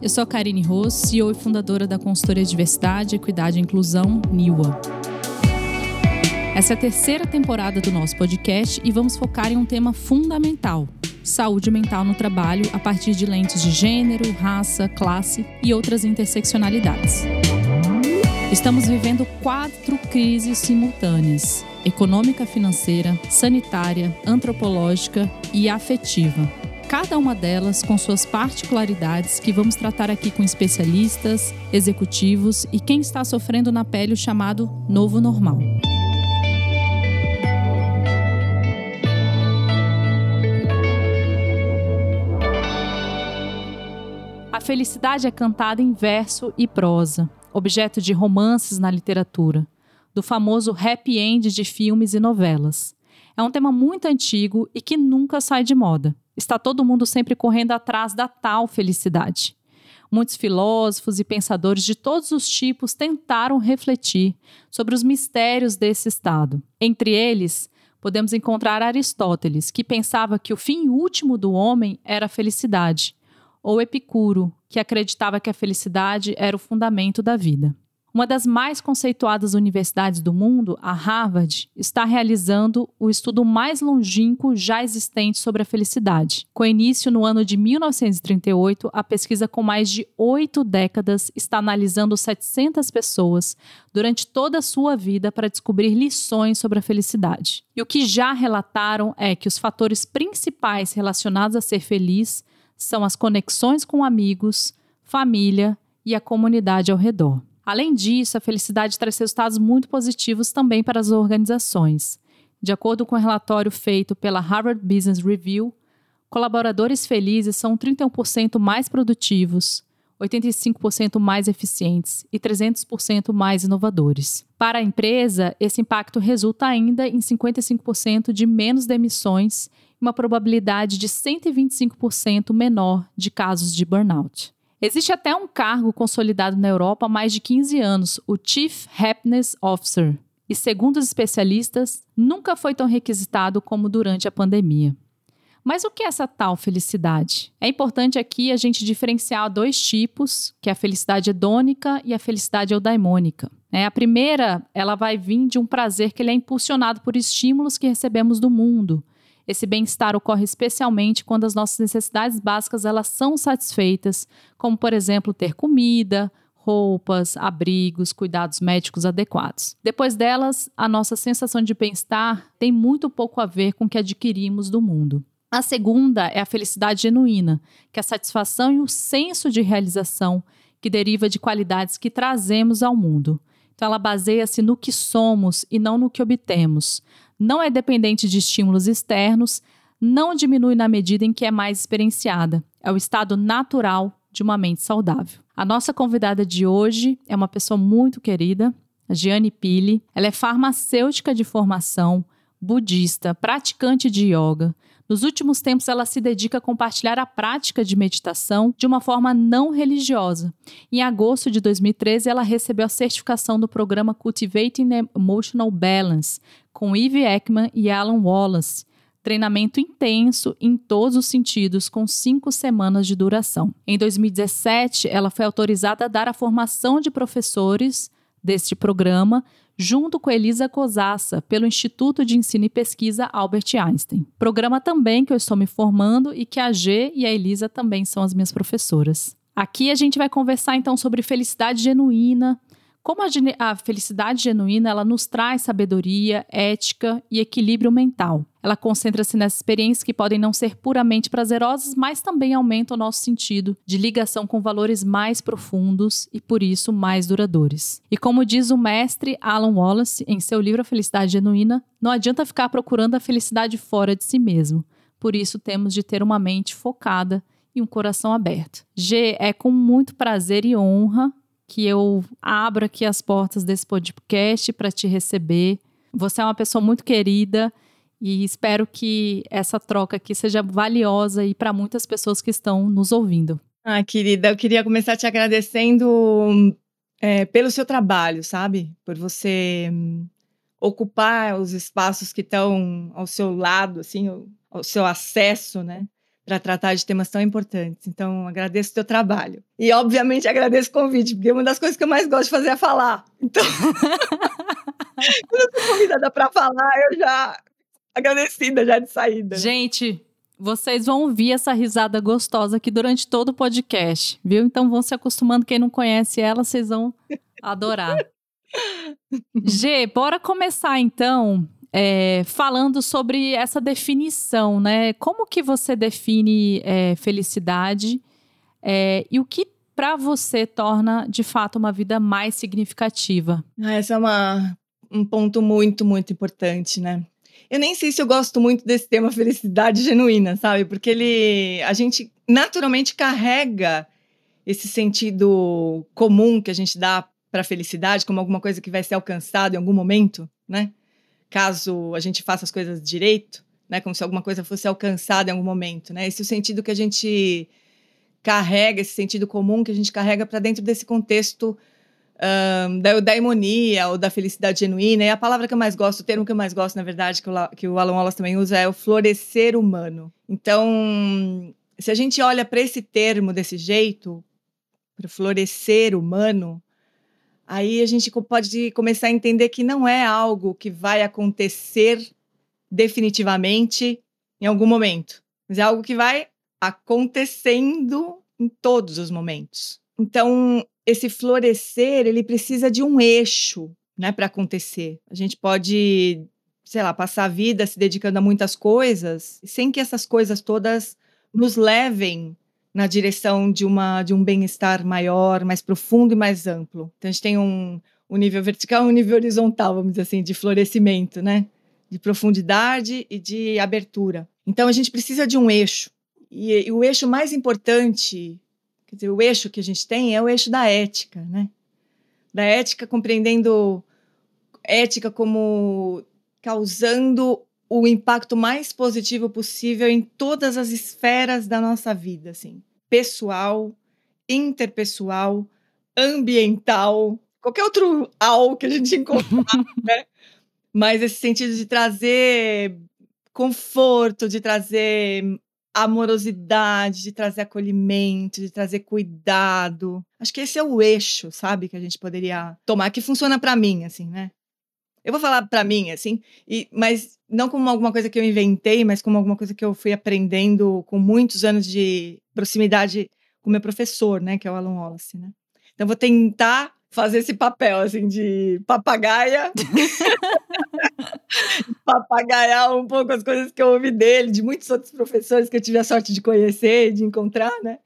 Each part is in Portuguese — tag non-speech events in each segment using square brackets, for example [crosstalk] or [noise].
eu sou a Karine Ross, CEO e fundadora da consultoria Diversidade, Equidade e Inclusão, NIWA. Essa é a terceira temporada do nosso podcast e vamos focar em um tema fundamental: saúde mental no trabalho a partir de lentes de gênero, raça, classe e outras interseccionalidades. Estamos vivendo quatro crises simultâneas: econômica, financeira, sanitária, antropológica e afetiva. Cada uma delas com suas particularidades que vamos tratar aqui com especialistas, executivos e quem está sofrendo na pele o chamado novo normal. A felicidade é cantada em verso e prosa, objeto de romances na literatura, do famoso happy end de filmes e novelas. É um tema muito antigo e que nunca sai de moda. Está todo mundo sempre correndo atrás da tal felicidade. Muitos filósofos e pensadores de todos os tipos tentaram refletir sobre os mistérios desse estado. Entre eles, podemos encontrar Aristóteles, que pensava que o fim último do homem era a felicidade, ou Epicuro, que acreditava que a felicidade era o fundamento da vida. Uma das mais conceituadas universidades do mundo, a Harvard, está realizando o estudo mais longínquo já existente sobre a felicidade. Com início no ano de 1938, a pesquisa com mais de oito décadas está analisando 700 pessoas durante toda a sua vida para descobrir lições sobre a felicidade. E o que já relataram é que os fatores principais relacionados a ser feliz são as conexões com amigos, família e a comunidade ao redor. Além disso, a felicidade traz resultados muito positivos também para as organizações. De acordo com o um relatório feito pela Harvard Business Review, colaboradores felizes são 31% mais produtivos, 85% mais eficientes e 300% mais inovadores. Para a empresa, esse impacto resulta ainda em 55% de menos demissões e uma probabilidade de 125% menor de casos de burnout. Existe até um cargo consolidado na Europa há mais de 15 anos, o Chief Happiness Officer, e segundo os especialistas, nunca foi tão requisitado como durante a pandemia. Mas o que é essa tal felicidade? É importante aqui a gente diferenciar dois tipos, que é a felicidade hedônica e a felicidade eudaimônica. É, a primeira, ela vai vir de um prazer que ele é impulsionado por estímulos que recebemos do mundo, esse bem-estar ocorre especialmente quando as nossas necessidades básicas elas são satisfeitas, como por exemplo ter comida, roupas, abrigos, cuidados médicos adequados. Depois delas, a nossa sensação de bem-estar tem muito pouco a ver com o que adquirimos do mundo. A segunda é a felicidade genuína, que é a satisfação e o senso de realização que deriva de qualidades que trazemos ao mundo. Então, ela baseia-se no que somos e não no que obtemos não é dependente de estímulos externos, não diminui na medida em que é mais experienciada. É o estado natural de uma mente saudável. A nossa convidada de hoje é uma pessoa muito querida, a Gianni Pili. Ela é farmacêutica de formação, budista, praticante de yoga, nos últimos tempos, ela se dedica a compartilhar a prática de meditação de uma forma não religiosa. Em agosto de 2013, ela recebeu a certificação do programa Cultivating Emotional Balance, com Eve Ekman e Alan Wallace. Treinamento intenso em todos os sentidos, com cinco semanas de duração. Em 2017, ela foi autorizada a dar a formação de professores deste programa junto com Elisa Cosassa, pelo Instituto de Ensino e Pesquisa Albert Einstein. Programa também que eu estou me formando e que a G e a Elisa também são as minhas professoras. Aqui a gente vai conversar então sobre felicidade genuína, como a, a, felicidade genuína ela nos traz sabedoria, ética e equilíbrio mental. Ela concentra-se nessas experiências que podem não ser puramente prazerosas, mas também aumentam o nosso sentido de ligação com valores mais profundos e, por isso, mais duradouros. E como diz o mestre Alan Wallace em seu livro A Felicidade Genuína, não adianta ficar procurando a felicidade fora de si mesmo. Por isso, temos de ter uma mente focada e um coração aberto. G, é com muito prazer e honra que eu abro aqui as portas desse podcast para te receber. Você é uma pessoa muito querida e espero que essa troca aqui seja valiosa e para muitas pessoas que estão nos ouvindo. Ah, querida, eu queria começar te agradecendo é, pelo seu trabalho, sabe? Por você hum, ocupar os espaços que estão ao seu lado, assim, ao seu acesso, né? Para tratar de temas tão importantes. Então, agradeço o teu trabalho. E, obviamente, agradeço o convite, porque uma das coisas que eu mais gosto de fazer é falar. Então, [laughs] quando eu sou convidada para falar, eu já agradecida já de saída. Gente, vocês vão ouvir essa risada gostosa aqui durante todo o podcast, viu? Então vão se acostumando. Quem não conhece ela, vocês vão adorar. [laughs] G, bora começar então é, falando sobre essa definição, né? Como que você define é, felicidade é, e o que para você torna de fato uma vida mais significativa? Ah, essa é uma, um ponto muito, muito importante, né? Eu nem sei se eu gosto muito desse tema [laughs] felicidade genuína, sabe? Porque ele, a gente naturalmente carrega esse sentido comum que a gente dá para felicidade como alguma coisa que vai ser alcançada em algum momento, né? Caso a gente faça as coisas direito, né? Como se alguma coisa fosse alcançada em algum momento, né? Esse é o sentido que a gente carrega, esse sentido comum que a gente carrega para dentro desse contexto um, da eudaimonia ou da felicidade genuína. E a palavra que eu mais gosto, o termo que eu mais gosto, na verdade, que o, que o Alan Wallace também usa, é o florescer humano. Então, se a gente olha para esse termo desse jeito, para florescer humano, aí a gente pode começar a entender que não é algo que vai acontecer definitivamente em algum momento, mas é algo que vai acontecendo em todos os momentos. Então, esse florescer, ele precisa de um eixo, né, para acontecer. A gente pode, sei lá, passar a vida se dedicando a muitas coisas, sem que essas coisas todas nos levem na direção de, uma, de um bem-estar maior, mais profundo e mais amplo. Então, a gente tem um, um nível vertical e um nível horizontal, vamos dizer assim, de florescimento, né? De profundidade e de abertura. Então, a gente precisa de um eixo. E, e o eixo mais importante, quer dizer, o eixo que a gente tem é o eixo da ética, né? Da ética, compreendendo ética como causando o impacto mais positivo possível em todas as esferas da nossa vida, assim pessoal, interpessoal, ambiental, qualquer outro al que a gente [laughs] encontrar, né? Mas esse sentido de trazer conforto, de trazer amorosidade, de trazer acolhimento, de trazer cuidado. Acho que esse é o eixo, sabe, que a gente poderia tomar, que funciona para mim, assim, né? Eu vou falar para mim, assim, e, mas não como alguma coisa que eu inventei, mas como alguma coisa que eu fui aprendendo com muitos anos de proximidade com meu professor, né, que é o Alan Wallace, né? Então vou tentar fazer esse papel assim de papagaia, [laughs] papagaiar um pouco as coisas que eu ouvi dele, de muitos outros professores que eu tive a sorte de conhecer, de encontrar, né?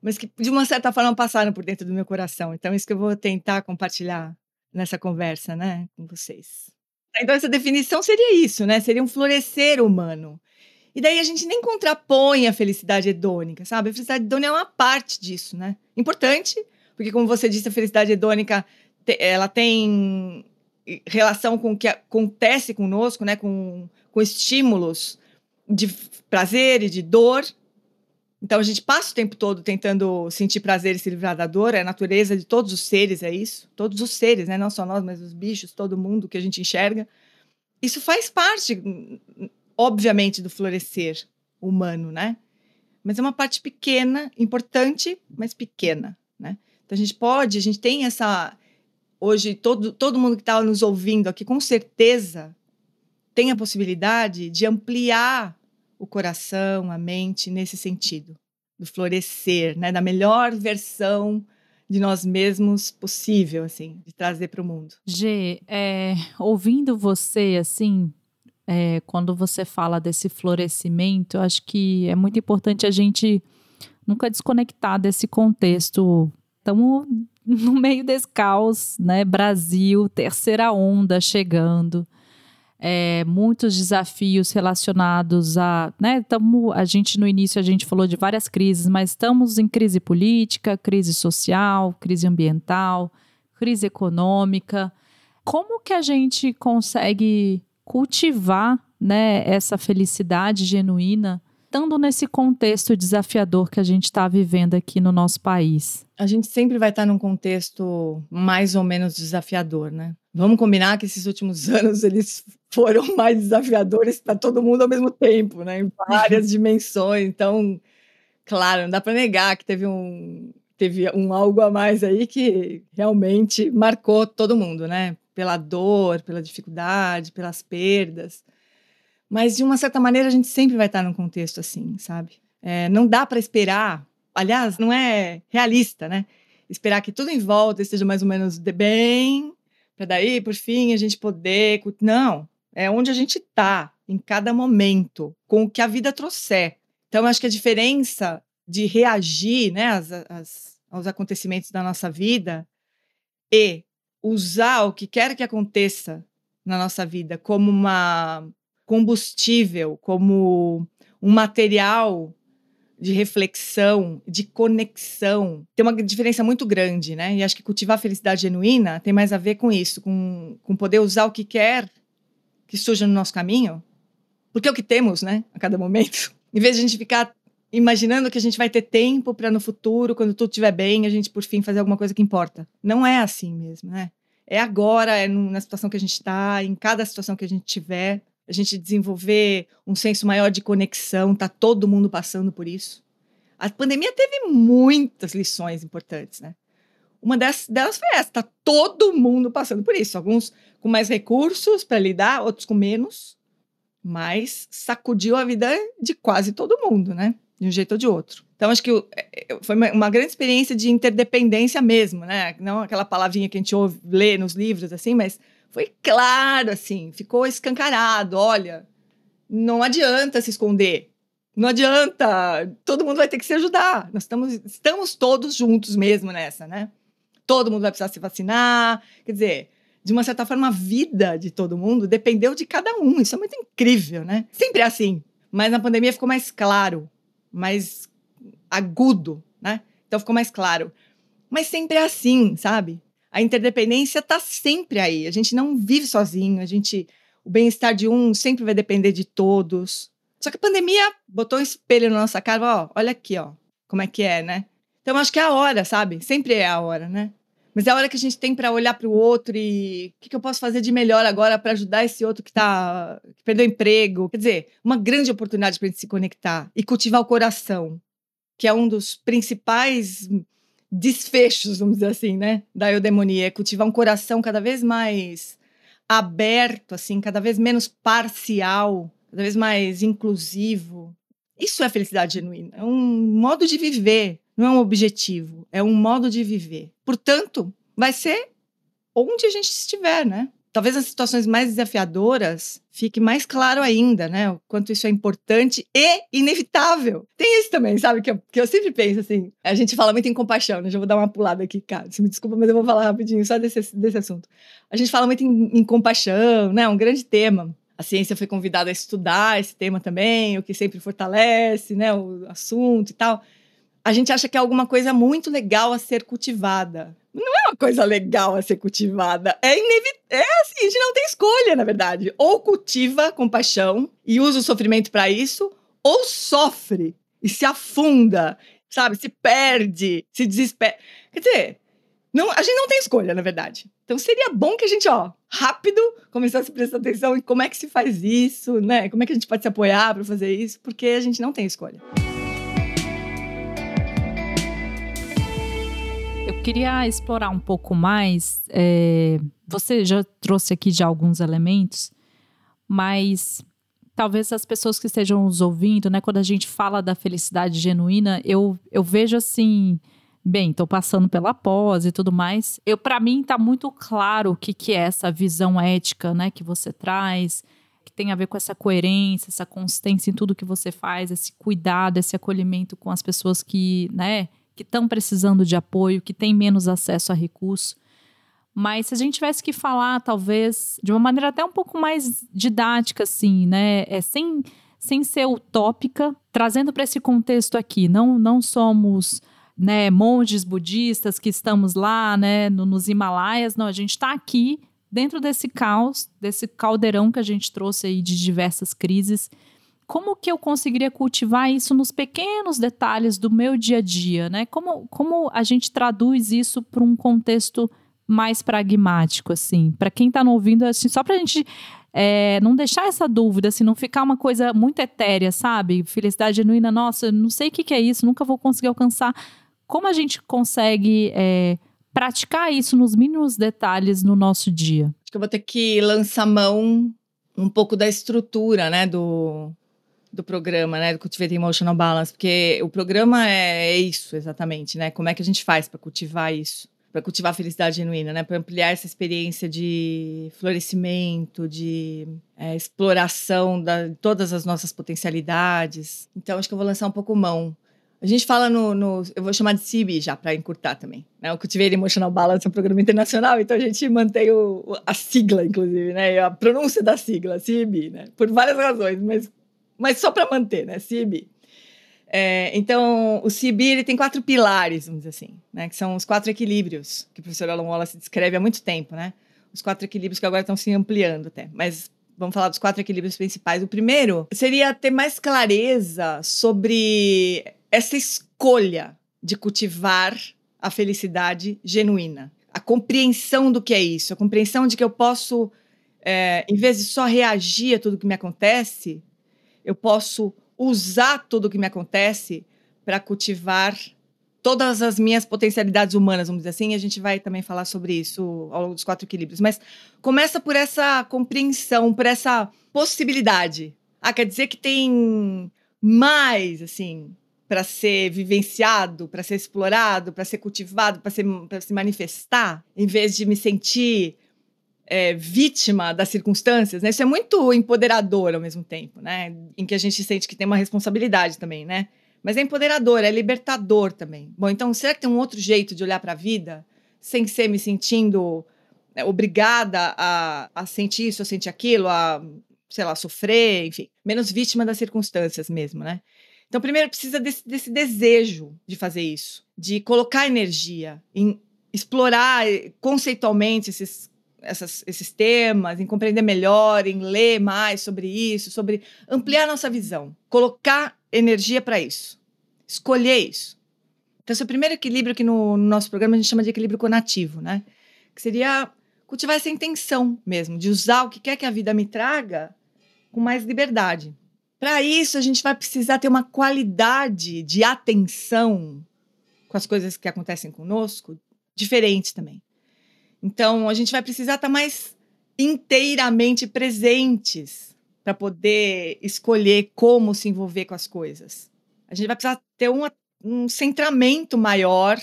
Mas que de uma certa forma passaram por dentro do meu coração. Então isso que eu vou tentar compartilhar nessa conversa, né, com vocês. Então essa definição seria isso, né? Seria um florescer humano. E daí a gente nem contrapõe a felicidade hedônica, sabe? A felicidade hedônica é uma parte disso, né? Importante, porque como você disse, a felicidade hedônica ela tem relação com o que acontece conosco, né? Com, com estímulos de prazer e de dor, então a gente passa o tempo todo tentando sentir prazer e se livrar da dor, é a natureza de todos os seres, é isso. Todos os seres, né? Não só nós, mas os bichos, todo mundo que a gente enxerga. Isso faz parte, obviamente, do florescer humano, né? Mas é uma parte pequena, importante, mas pequena, né? Então a gente pode, a gente tem essa. Hoje, todo, todo mundo que está nos ouvindo aqui, com certeza, tem a possibilidade de ampliar o coração, a mente nesse sentido, do florescer, né, da melhor versão de nós mesmos possível, assim, de trazer para o mundo. G, é, ouvindo você, assim, é, quando você fala desse florescimento, acho que é muito importante a gente nunca desconectar desse contexto. Estamos no meio desse caos, né? Brasil, terceira onda chegando é, muitos desafios relacionados a, né, tamo, a gente no início a gente falou de várias crises, mas estamos em crise política, crise social, crise ambiental, crise econômica. Como que a gente consegue cultivar, né, essa felicidade genuína estando nesse contexto desafiador que a gente está vivendo aqui no nosso país? A gente sempre vai estar num contexto mais ou menos desafiador, né? Vamos combinar que esses últimos [laughs] anos eles foram mais desafiadores para todo mundo ao mesmo tempo, né? Em várias [laughs] dimensões. Então, claro, não dá para negar que teve um teve um algo a mais aí que realmente marcou todo mundo, né? Pela dor, pela dificuldade, pelas perdas. Mas, de uma certa maneira, a gente sempre vai estar num contexto assim, sabe? É, não dá para esperar. Aliás, não é realista, né? Esperar que tudo em volta esteja mais ou menos de bem, para daí, por fim, a gente poder. Não. É onde a gente está, em cada momento, com o que a vida trouxer. Então, acho que a diferença de reagir né, às, às, aos acontecimentos da nossa vida e usar o que quer que aconteça na nossa vida como uma combustível, como um material de reflexão, de conexão. Tem uma diferença muito grande, né? E acho que cultivar a felicidade genuína tem mais a ver com isso, com, com poder usar o que quer que surja no nosso caminho, porque é o que temos, né? A cada momento. Em vez de a gente ficar imaginando que a gente vai ter tempo para no futuro, quando tudo estiver bem, a gente por fim fazer alguma coisa que importa. Não é assim mesmo, né? É agora, é na situação que a gente está, em cada situação que a gente tiver, a gente desenvolver um senso maior de conexão, tá todo mundo passando por isso. A pandemia teve muitas lições importantes, né? Uma delas, delas foi essa, tá todo mundo passando por isso. Alguns com mais recursos para lidar, outros com menos, mas sacudiu a vida de quase todo mundo, né? De um jeito ou de outro. Então, acho que é, é, foi uma grande experiência de interdependência mesmo, né? Não aquela palavrinha que a gente ouve, lê nos livros, assim, mas foi claro, assim, ficou escancarado. Olha, não adianta se esconder. Não adianta. Todo mundo vai ter que se ajudar. Nós estamos, estamos todos juntos mesmo nessa, né? Todo mundo vai precisar se vacinar. Quer dizer, de uma certa forma, a vida de todo mundo dependeu de cada um. Isso é muito incrível, né? Sempre é assim. Mas na pandemia ficou mais claro, mais agudo, né? Então ficou mais claro. Mas sempre é assim, sabe? A interdependência está sempre aí. A gente não vive sozinho, a gente o bem-estar de um sempre vai depender de todos. Só que a pandemia botou um espelho na nossa cara, ó, olha aqui, ó, como é que é, né? Então acho que é a hora, sabe? Sempre é a hora, né? Mas é a hora que a gente tem para olhar para o outro e o que, que, eu posso fazer de melhor agora para ajudar esse outro que tá que perdeu emprego. Quer dizer, uma grande oportunidade para a gente se conectar e cultivar o coração, que é um dos principais desfechos, vamos dizer assim, né, da eudemonia, é cultivar um coração cada vez mais aberto, assim, cada vez menos parcial, cada vez mais inclusivo. Isso é felicidade genuína, é um modo de viver, não é um objetivo, é um modo de viver. Portanto, vai ser onde a gente estiver, né? Talvez nas situações mais desafiadoras fique mais claro ainda, né? O quanto isso é importante e inevitável. Tem isso também, sabe? Que eu, que eu sempre penso assim. A gente fala muito em compaixão, né? Já vou dar uma pulada aqui, cara. Se me desculpa, mas eu vou falar rapidinho só desse, desse assunto. A gente fala muito em, em compaixão, né? Um grande tema. A ciência foi convidada a estudar esse tema também, o que sempre fortalece, né? O assunto e tal. A gente acha que é alguma coisa muito legal a ser cultivada não é uma coisa legal a ser cultivada. É inevitável. É assim, a gente não tem escolha, na verdade. Ou cultiva compaixão e usa o sofrimento para isso, ou sofre e se afunda, sabe? Se perde, se desespera. Quer dizer, não, a gente não tem escolha, na verdade. Então seria bom que a gente, ó, rápido, começasse a prestar atenção em como é que se faz isso, né? Como é que a gente pode se apoiar para fazer isso, porque a gente não tem escolha. Queria explorar um pouco mais. É, você já trouxe aqui de alguns elementos, mas talvez as pessoas que estejam nos ouvindo, né, quando a gente fala da felicidade genuína, eu, eu vejo assim, bem, estou passando pela pós e tudo mais. Eu para mim está muito claro o que, que é essa visão ética, né, que você traz, que tem a ver com essa coerência, essa consistência em tudo que você faz, esse cuidado, esse acolhimento com as pessoas que, né, que estão precisando de apoio, que têm menos acesso a recursos. Mas se a gente tivesse que falar, talvez, de uma maneira até um pouco mais didática, assim, né? É, sem, sem ser utópica, trazendo para esse contexto aqui. Não, não somos né, monges budistas que estamos lá né, no, nos Himalaias. Não, a gente está aqui dentro desse caos, desse caldeirão que a gente trouxe aí de diversas crises como que eu conseguiria cultivar isso nos pequenos detalhes do meu dia a dia, né? Como, como a gente traduz isso para um contexto mais pragmático, assim, para quem está ouvindo, assim, só para a gente é, não deixar essa dúvida, assim, não ficar uma coisa muito etérea, sabe? Felicidade genuína, nossa, não sei o que, que é isso, nunca vou conseguir alcançar. Como a gente consegue é, praticar isso nos mínimos detalhes no nosso dia? Acho que eu vou ter que lançar mão um pouco da estrutura, né, do, do programa, né, do Cultivate Emotional Balance, porque o programa é, é isso exatamente, né? Como é que a gente faz para cultivar isso? para cultivar a felicidade genuína, né? Para ampliar essa experiência de florescimento, de é, exploração de todas as nossas potencialidades. Então, acho que eu vou lançar um pouco mão. A gente fala no, no eu vou chamar de CIB já para encurtar também. Né? O Cultivate Emotional Balance é um programa internacional, então a gente mantém o, a sigla, inclusive, né? A pronúncia da sigla, CIB, né? Por várias razões, mas, mas só para manter, né? CIB. É, então, o CIB ele tem quatro pilares, vamos dizer assim, né? Que são os quatro equilíbrios que o professor Alan Wallace descreve há muito tempo, né? Os quatro equilíbrios que agora estão se ampliando até. Mas vamos falar dos quatro equilíbrios principais. O primeiro seria ter mais clareza sobre essa escolha de cultivar a felicidade genuína. A compreensão do que é isso, a compreensão de que eu posso, é, em vez de só reagir a tudo que me acontece, eu posso usar tudo o que me acontece para cultivar todas as minhas potencialidades humanas, vamos dizer assim, a gente vai também falar sobre isso ao longo dos quatro equilíbrios, mas começa por essa compreensão, por essa possibilidade. Ah, quer dizer que tem mais, assim, para ser vivenciado, para ser explorado, para ser cultivado, para se manifestar, em vez de me sentir é, vítima das circunstâncias, né? Isso é muito empoderador ao mesmo tempo, né? Em que a gente sente que tem uma responsabilidade também, né? Mas é empoderador, é libertador também. Bom, então será que tem um outro jeito de olhar para a vida sem ser me sentindo né, obrigada a, a sentir isso, a sentir aquilo, a, sei lá, sofrer, enfim, menos vítima das circunstâncias mesmo, né? Então, primeiro precisa desse, desse desejo de fazer isso, de colocar energia em explorar eh, conceitualmente esses essas, esses temas, em compreender melhor, em ler mais sobre isso, sobre ampliar nossa visão, colocar energia para isso, escolher isso. Então, esse é o primeiro equilíbrio que no, no, nosso programa a gente chama de equilíbrio conativo, né? Que seria cultivar essa intenção mesmo, de usar o que quer que a vida me traga com mais liberdade. Para isso, a gente vai precisar ter uma qualidade de atenção com as coisas que acontecem conosco diferente também. Então, a gente vai precisar estar tá mais inteiramente presentes para poder escolher como se envolver com as coisas. A gente vai precisar ter um, um centramento maior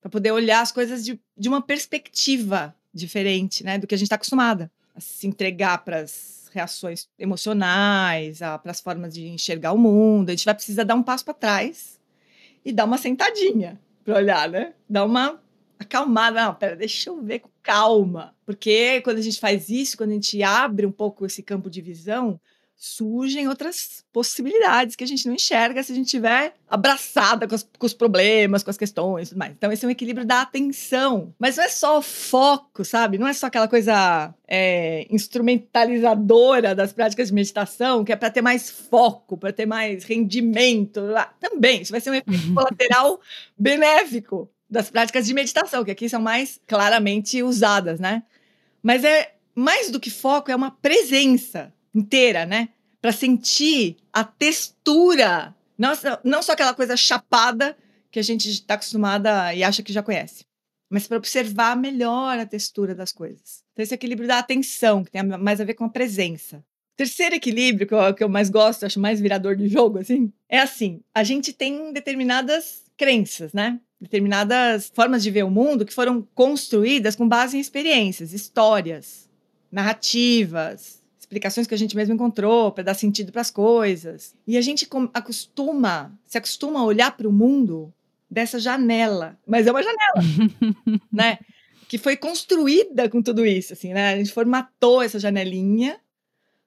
para poder olhar as coisas de, de uma perspectiva diferente né, do que a gente está acostumada a se entregar para as reações emocionais, para as formas de enxergar o mundo. A gente vai precisar dar um passo para trás e dar uma sentadinha para olhar, né? Dar uma acalmada. Não, pera, deixa eu ver com calma. Porque quando a gente faz isso, quando a gente abre um pouco esse campo de visão, surgem outras possibilidades que a gente não enxerga se a gente estiver abraçada com, com, os problemas, com as questões e tudo mais. Então, esse é um equilíbrio da atenção. Mas não é só o foco, sabe? Não é só aquela coisa é, instrumentalizadora das práticas de meditação, que é para ter mais foco, para ter mais rendimento. Também, isso vai ser um efeito colateral benéfico das práticas de meditação, que aqui são mais claramente usadas, né? Mas é mais do que foco, é uma presença inteira, né? Para sentir a textura, não, não só aquela coisa chapada que a gente está acostumada e acha que já conhece, mas para observar melhor a textura das coisas. Então, esse equilíbrio da atenção, que tem mais a ver com a presença. Terceiro equilíbrio, que eu, que eu mais gosto, acho mais virador de jogo, assim, é assim: a gente tem determinadas crenças, né? Determinadas formas de ver o mundo que foram construídas com base em experiências, histórias, narrativas, explicações que a gente mesmo encontrou para dar sentido para as coisas. E a gente acostuma, se acostuma a olhar para o mundo dessa janela, mas é uma janela, [laughs] né? Que foi construída com tudo isso, assim, né? A gente formatou essa janelinha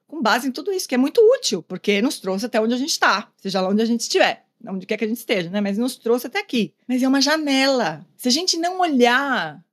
com base em tudo isso, que é muito útil, porque nos trouxe até onde a gente está, seja lá onde a gente estiver onde quer que a gente esteja, né? Mas nos trouxe até aqui. Mas é uma janela. Se a gente não olhar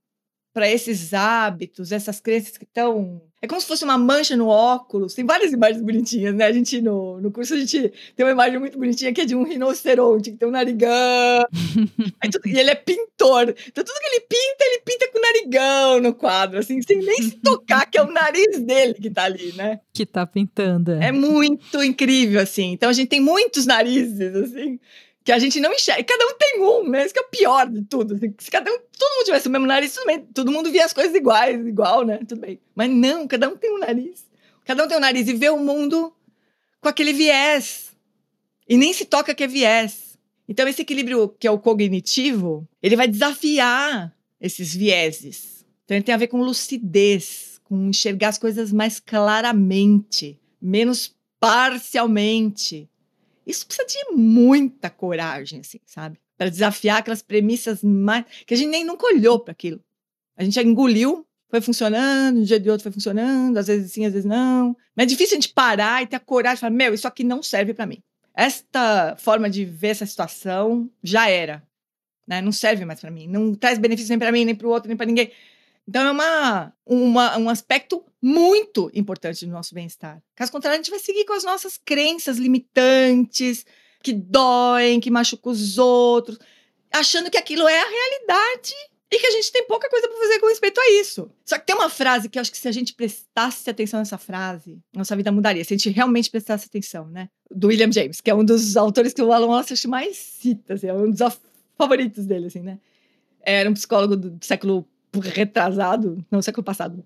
para esses hábitos, essas crenças que estão É como se fosse uma mancha no óculos. Tem várias imagens bonitinhas, né? A gente, no, no curso, a gente tem uma imagem muito bonitinha que é de um rinoceronte, que tem um narigão. [laughs] tudo, e ele é pintor. Então, tudo que ele pinta, ele pinta com narigão no quadro, assim, sem nem se tocar, que é o nariz dele que tá ali, né? Que tá pintando. É, é muito incrível, assim. Então, a gente tem muitos narizes, assim que a gente não enxerga. Cada um tem um, né? Isso que é o pior de tudo. Assim, se cada um, todo mundo tivesse o mesmo nariz, tudo bem. Todo mundo via as coisas iguais, igual, né? Tudo bem. Mas não, cada um tem um nariz. Cada um tem um nariz e vê o mundo com aquele viés. E nem se toca que é viés. Então, esse equilíbrio que é o cognitivo, ele vai desafiar esses vieses. Então, ele tem a ver com lucidez, com enxergar as coisas mais claramente, menos parcialmente isso precisa de muita coragem, assim, sabe? Para desafiar aquelas premissas mais. que a gente nem nunca olhou para aquilo. A gente engoliu, foi funcionando, um dia de outro foi funcionando, às vezes sim, às vezes não. Mas é difícil a gente parar e ter a coragem de falar: meu, isso aqui não serve para mim. Esta forma de ver essa situação já era. Né? Não serve mais para mim. Não traz benefício nem para mim, nem para o outro, nem para ninguém. Então é uma, uma, um aspecto muito importante do nosso bem-estar. Caso contrário, a gente vai seguir com as nossas crenças limitantes, que doem, que machucam os outros, achando que aquilo é a realidade e que a gente tem pouca coisa para fazer com respeito a isso. Só que tem uma frase que eu acho que se a gente prestasse atenção nessa frase, nossa vida mudaria. Se a gente realmente prestasse atenção, né? Do William James, que é um dos autores que o Alan Wallace mais cita, assim, é um dos favoritos dele, assim, né? Era um psicólogo do século retrasado, não, século passado,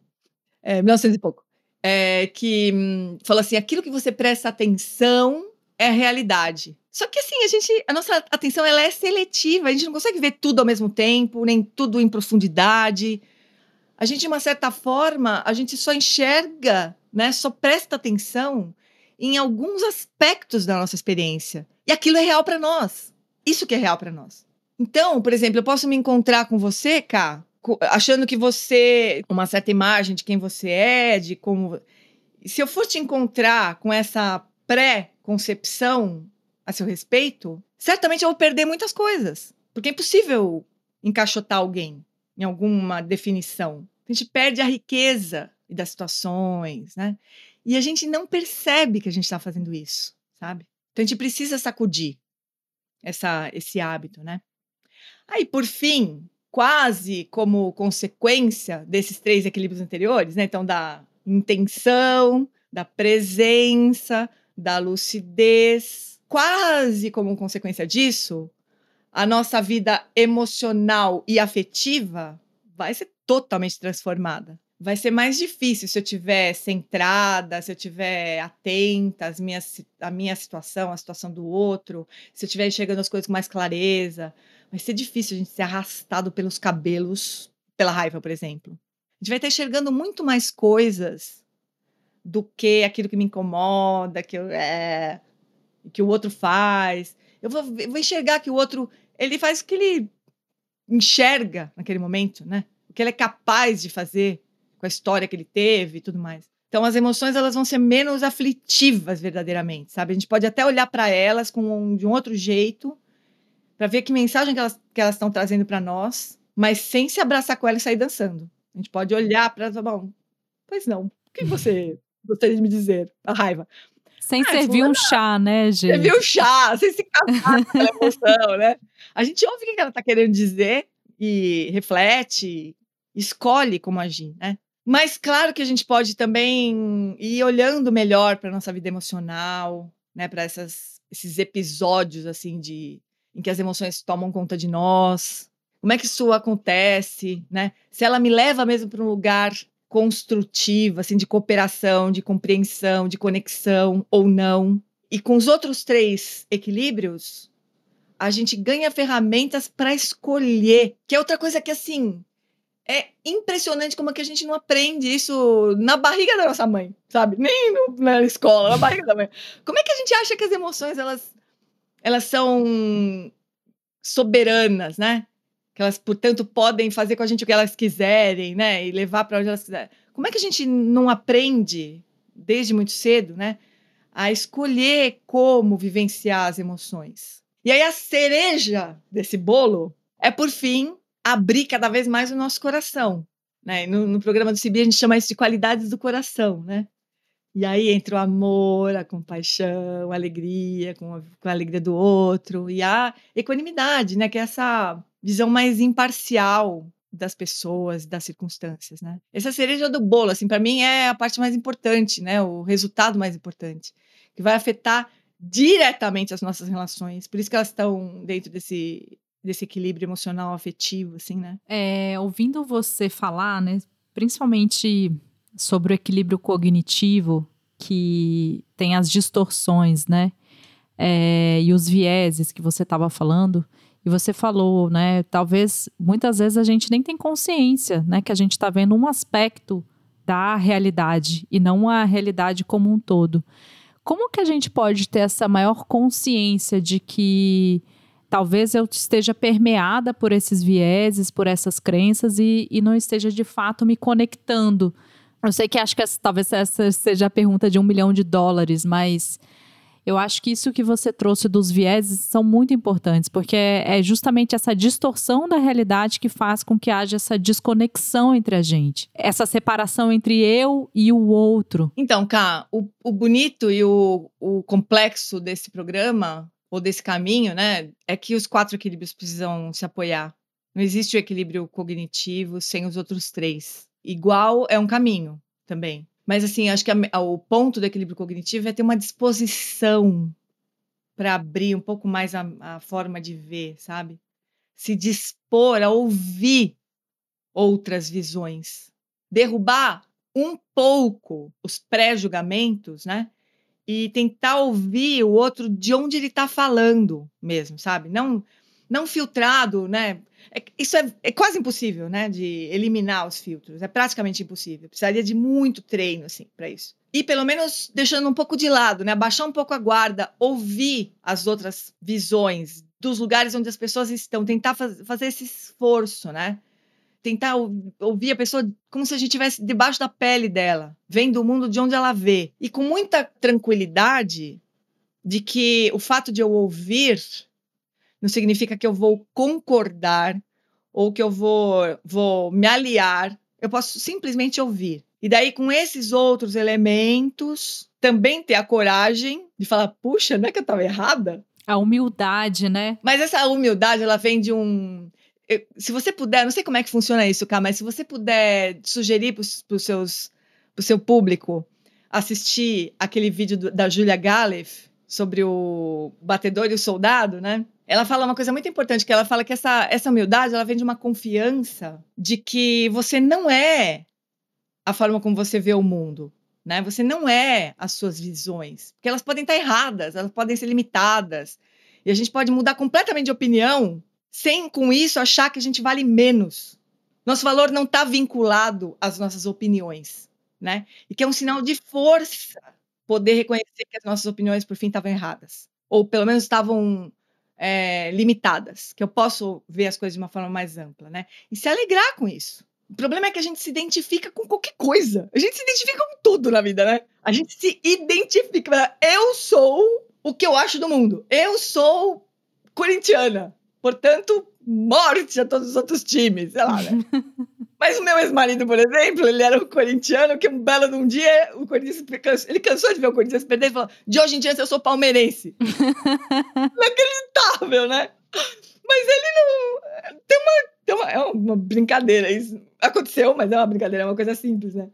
é, 1900 e pouco, é, que hum, falou assim: aquilo que você presta atenção é realidade. Só que assim, a gente, a nossa atenção ela é seletiva, a gente não consegue ver tudo ao mesmo tempo, nem tudo em profundidade. A gente, de uma certa forma, a gente só enxerga, né, só presta atenção em alguns aspectos da nossa experiência. E aquilo é real para nós. Isso que é real para nós. Então, por exemplo, eu posso me encontrar com você, Cá, achando que você uma certa imagem de quem você é, de como se eu for te encontrar com essa pré-concepção a seu respeito, certamente eu vou perder muitas coisas, porque é impossível encaixotar alguém em alguma definição. A gente perde a riqueza das situações, né? E a gente não percebe que a gente está fazendo isso, sabe? Então a gente precisa sacudir essa, esse hábito, né? Aí, por fim, quase como consequência desses três equilíbrios anteriores, né? Então, da intenção, da presença, da lucidez, quase como consequência disso, a nossa vida emocional e afetiva vai ser totalmente transformada. Vai ser mais difícil se eu estiver centrada, se eu estiver atenta às minhas, à minha situação, à situação do outro, se eu estiver enxergando as coisas com mais clareza, vai ser difícil a gente ser arrastado pelos cabelos pela raiva, por exemplo. A gente vai estar enxergando muito mais coisas do que aquilo que me incomoda, que, eu, é, que o outro faz. Eu vou, eu vou enxergar que o outro ele faz o que ele enxerga naquele momento, né? O que ele é capaz de fazer com a história que ele teve e tudo mais. Então as emoções elas vão ser menos aflitivas verdadeiramente, sabe? A gente pode até olhar para elas com de um outro jeito para ver que mensagem que elas que elas estão trazendo para nós, mas sem se abraçar com ela e sair dançando. A gente pode olhar para ela bom, pois não. O que você [laughs] gostaria de me dizer? A raiva. Sem ah, servir um chá, né, gente? Servir um chá, sem se casar com aquela emoção, né? A gente ouve o que ela está querendo dizer e reflete, escolhe como agir, né? Mas claro que a gente pode também ir olhando melhor para nossa vida emocional, né, para esses episódios assim de em que as emoções tomam conta de nós. Como é que isso acontece, né? Se ela me leva mesmo para um lugar construtivo, assim, de cooperação, de compreensão, de conexão ou não. E com os outros três equilíbrios, a gente ganha ferramentas para escolher, que é outra coisa que assim é impressionante como é que a gente não aprende isso na barriga da nossa mãe, sabe? Nem no, na escola, na barriga da mãe. Como é que a gente acha que as emoções elas elas são soberanas, né? Que elas, portanto, podem fazer com a gente o que elas quiserem, né? E levar para onde elas quiserem. Como é que a gente não aprende, desde muito cedo, né? A escolher como vivenciar as emoções. E aí a cereja desse bolo é, por fim, abrir cada vez mais o nosso coração. Né? No, no programa do CIBI a gente chama isso de qualidades do coração, né? E aí entra o amor, a compaixão, a alegria, com a, com a alegria do outro, e a equanimidade, né? Que é essa visão mais imparcial das pessoas, das circunstâncias, né? Essa cereja do bolo, assim, para mim é a parte mais importante, né? O resultado mais importante, que vai afetar diretamente as nossas relações. Por isso que elas estão dentro desse desse equilíbrio emocional afetivo, assim, né? É, ouvindo você falar, né, principalmente sobre o equilíbrio cognitivo, que tem as distorções, né? É, e os vieses que você estava falando, e você falou, né? Talvez muitas vezes a gente nem tem consciência, né? Que a gente está vendo um aspecto da realidade e não a realidade como um todo. Como que a gente pode ter essa maior consciência de que talvez eu esteja permeada por esses vieses, por essas crenças e, e não esteja de fato me conectando? Eu sei que acho que essa, talvez essa seja a pergunta de um milhão de dólares, mas eu acho que isso que você trouxe dos vieses são muito importantes, porque é, justamente essa distorção da realidade que faz com que haja essa desconexão entre a gente, essa separação entre eu e o outro. Então, Cá, o, o bonito e o, o complexo desse programa, ou desse caminho, né, é que os quatro equilíbrios precisam se apoiar. Não existe o equilíbrio cognitivo sem os outros três. Igual é um caminho também. Mas, assim, acho que a, a, o ponto do equilíbrio cognitivo é ter uma disposição para abrir um pouco mais a, a forma de ver, sabe? Se dispor a ouvir outras visões. Derrubar um pouco os pré-julgamentos, né? E tentar ouvir o outro de onde ele está falando mesmo, sabe? Não não filtrado, né? É, isso é, é, quase impossível, né? De eliminar os filtros. É praticamente impossível. Precisaria de muito treino, assim, para isso. E pelo menos deixando um pouco de lado, né? Baixar um pouco a guarda, ouvir as outras visões dos lugares onde as pessoas estão, tentar faz, fazer esse esforço, né? Tentar ouvir a pessoa como se a gente estivesse debaixo da pele dela, vendo o mundo de onde ela vê. E com muita tranquilidade de que o fato de eu ouvir não significa que eu vou concordar ou que eu vou, vou me aliar. Eu posso simplesmente ouvir. E daí, com esses outros elementos, também ter a coragem de falar: puxa, não é que eu estava errada? A humildade, né? Mas essa humildade, ela vem de um. Eu, se você puder, não sei como é que funciona isso, cara, mas se você puder sugerir para o seu público assistir aquele vídeo do, da Julia Galef sobre o batedor e o soldado, né? Ela fala uma coisa muito importante, que ela fala que essa, essa humildade, ela vem de uma confiança de que você não é a forma como você vê o mundo, né? Você não é as suas visões, porque elas podem estar erradas, elas podem ser limitadas, e a gente pode mudar completamente de opinião sem, com isso, achar que a gente vale menos. Nosso valor não está vinculado às nossas opiniões, né? E que é um sinal de força poder reconhecer que as nossas opiniões, por fim, estavam erradas. Ou pelo menos estavam é, limitadas, que eu posso ver as coisas de uma forma mais ampla, né? E se alegrar com isso. O problema é que a gente se identifica com qualquer coisa. A gente se identifica com tudo na vida, né? A gente se identifica. Eu sou o que eu acho do mundo. Eu sou corintiana. Portanto, morte a todos os outros times, sei lá, né? [laughs] Mas o meu ex-marido, por exemplo, ele era um corintiano que um belo de um dia, o Corinthians, ele cansou de ver o Corinthians perder e falou: de hoje em diante eu sou palmeirense. [laughs] Inacreditável, né? Mas ele não. Tem uma, tem uma, é uma brincadeira. Isso aconteceu, mas é uma brincadeira, é uma coisa simples, né?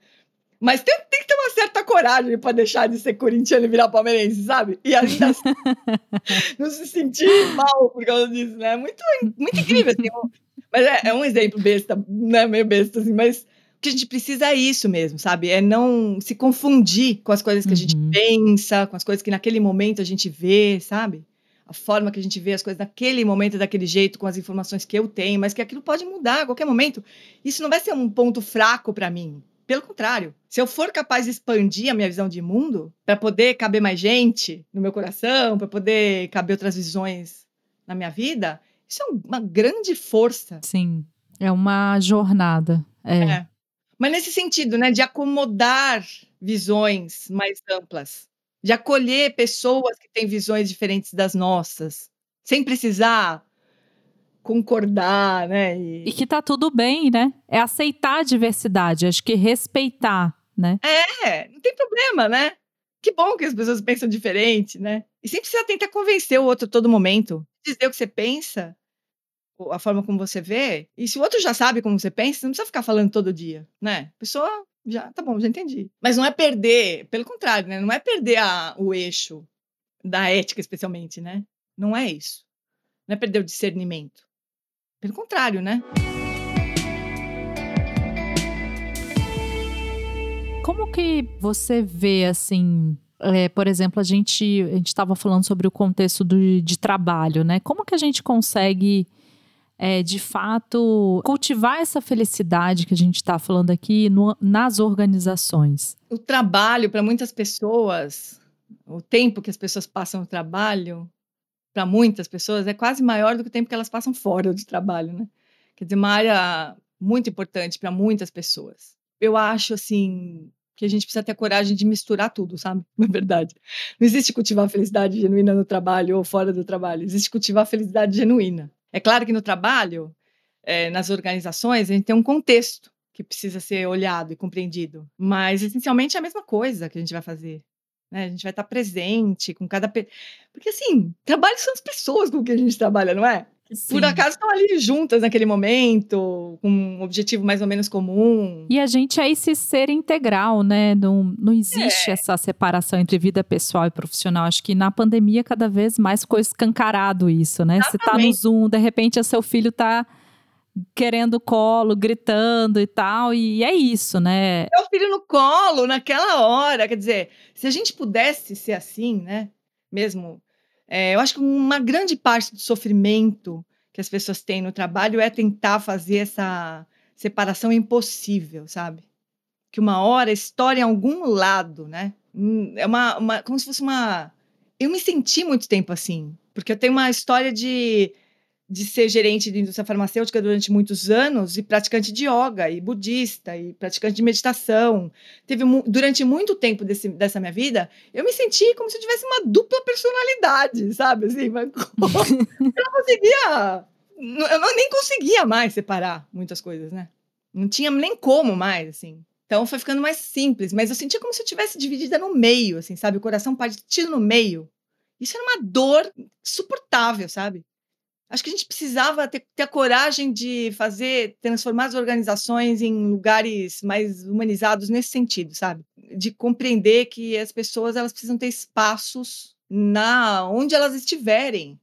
Mas tem, tem que ter uma certa coragem para deixar de ser corintiano e virar palmeirense, sabe? E ainda assim, [laughs] não se sentir mal por causa disso, né? Muito, muito incrível, assim. Mas é, é um exemplo besta, né? Meio besta, assim, mas o que a gente precisa é isso mesmo, sabe? É não se confundir com as coisas que a gente uhum. pensa, com as coisas que naquele momento a gente vê, sabe? A forma que a gente vê as coisas naquele momento, daquele jeito, com as informações que eu tenho, mas que aquilo pode mudar a qualquer momento. Isso não vai ser um ponto fraco para mim. Pelo contrário, se eu for capaz de expandir a minha visão de mundo, para poder caber mais gente no meu coração, para poder caber outras visões na minha vida, isso é uma grande força. Sim, é uma jornada. É. é. Mas nesse sentido, né, de acomodar visões mais amplas, de acolher pessoas que têm visões diferentes das nossas, sem precisar concordar, né? E... e que tá tudo bem, né? É aceitar a diversidade, acho que respeitar, né? É, não tem problema, né? Que bom que as pessoas pensam diferente, né? E sempre precisa tentar convencer o outro a todo momento. Dizer o que você pensa, a forma como você vê. E se o outro já sabe como você pensa, você não precisa ficar falando todo dia, né? A pessoa já, tá bom, já entendi. Mas não é perder, pelo contrário, né? Não é perder a, o eixo da ética, especialmente, né? Não é isso. Não é perder o discernimento. Pelo contrário, né? Como que você vê, assim, é, por exemplo, a gente a estava falando sobre o contexto do, de trabalho, né? Como que a gente consegue, é, de fato, cultivar essa felicidade que a gente está falando aqui no, nas organizações? O trabalho, para muitas pessoas, o tempo que as pessoas passam no trabalho, para muitas pessoas, é quase maior do que o tempo que elas passam fora do trabalho, né? Quer dizer, uma área muito importante para muitas pessoas. Eu acho, assim, que a gente precisa ter coragem de misturar tudo, sabe? [laughs] Na verdade. Não existe cultivar felicidade genuína no trabalho ou fora do trabalho. Existe cultivar felicidade genuína. É claro que no trabalho, é, nas organizações, a gente tem um contexto que precisa ser olhado e compreendido. Mas, essencialmente, é a mesma coisa que a gente vai fazer. Né? A gente vai estar presente com cada. Pe... Porque, assim, trabalho são as pessoas com que a gente trabalha, não é? Sim. Por acaso estão ali juntas naquele momento, com um objetivo mais ou menos comum. E a gente é esse ser integral, né? Não, não existe é. essa separação entre vida pessoal e profissional. Acho que na pandemia, cada vez mais ficou escancarado isso, né? Exatamente. Você tá no Zoom, de repente, o seu filho tá querendo colo, gritando e tal, e é isso, né? É o filho no colo naquela hora, quer dizer, se a gente pudesse ser assim, né? Mesmo, é, eu acho que uma grande parte do sofrimento que as pessoas têm no trabalho é tentar fazer essa separação impossível, sabe? Que uma hora estoura em algum lado, né? Hum, é uma, uma como se fosse uma. Eu me senti muito tempo assim, porque eu tenho uma história de de ser gerente de indústria farmacêutica durante muitos anos e praticante de yoga e budista e praticante de meditação. Teve durante muito tempo desse, dessa minha vida, eu me senti como se eu tivesse uma dupla personalidade, sabe? Assim, mas [laughs] eu não conseguia, eu não, nem conseguia mais separar muitas coisas, né? Não tinha nem como mais, assim. Então foi ficando mais simples, mas eu sentia como se eu tivesse dividida no meio, assim, sabe? O coração partido no meio. Isso era uma dor suportável, sabe? Acho que a gente precisava ter, ter, a coragem de fazer, transformar as organizações em lugares mais humanizados nesse sentido, sabe? De compreender que as pessoas elas precisam ter espaços na onde elas estiverem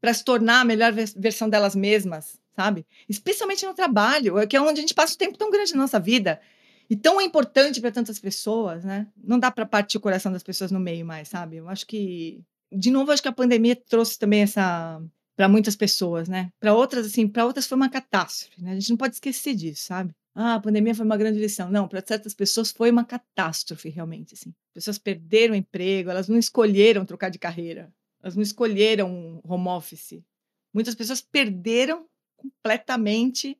para se tornar a melhor versão delas mesmas, sabe? Especialmente no trabalho, que é onde a gente passa um tempo tão grande na nossa vida e tão importante para tantas pessoas, né? Não dá para partir o coração das pessoas no meio mais, sabe? Eu acho que de novo acho que a pandemia trouxe também essa para muitas pessoas, né? Para outras, assim, para outras foi uma catástrofe, né? A gente não pode esquecer disso, sabe? Ah, a pandemia foi uma grande lição. Não, para certas pessoas foi uma catástrofe, realmente, assim. Pessoas perderam emprego, elas não escolheram trocar de carreira, elas não escolheram home office. Muitas pessoas perderam completamente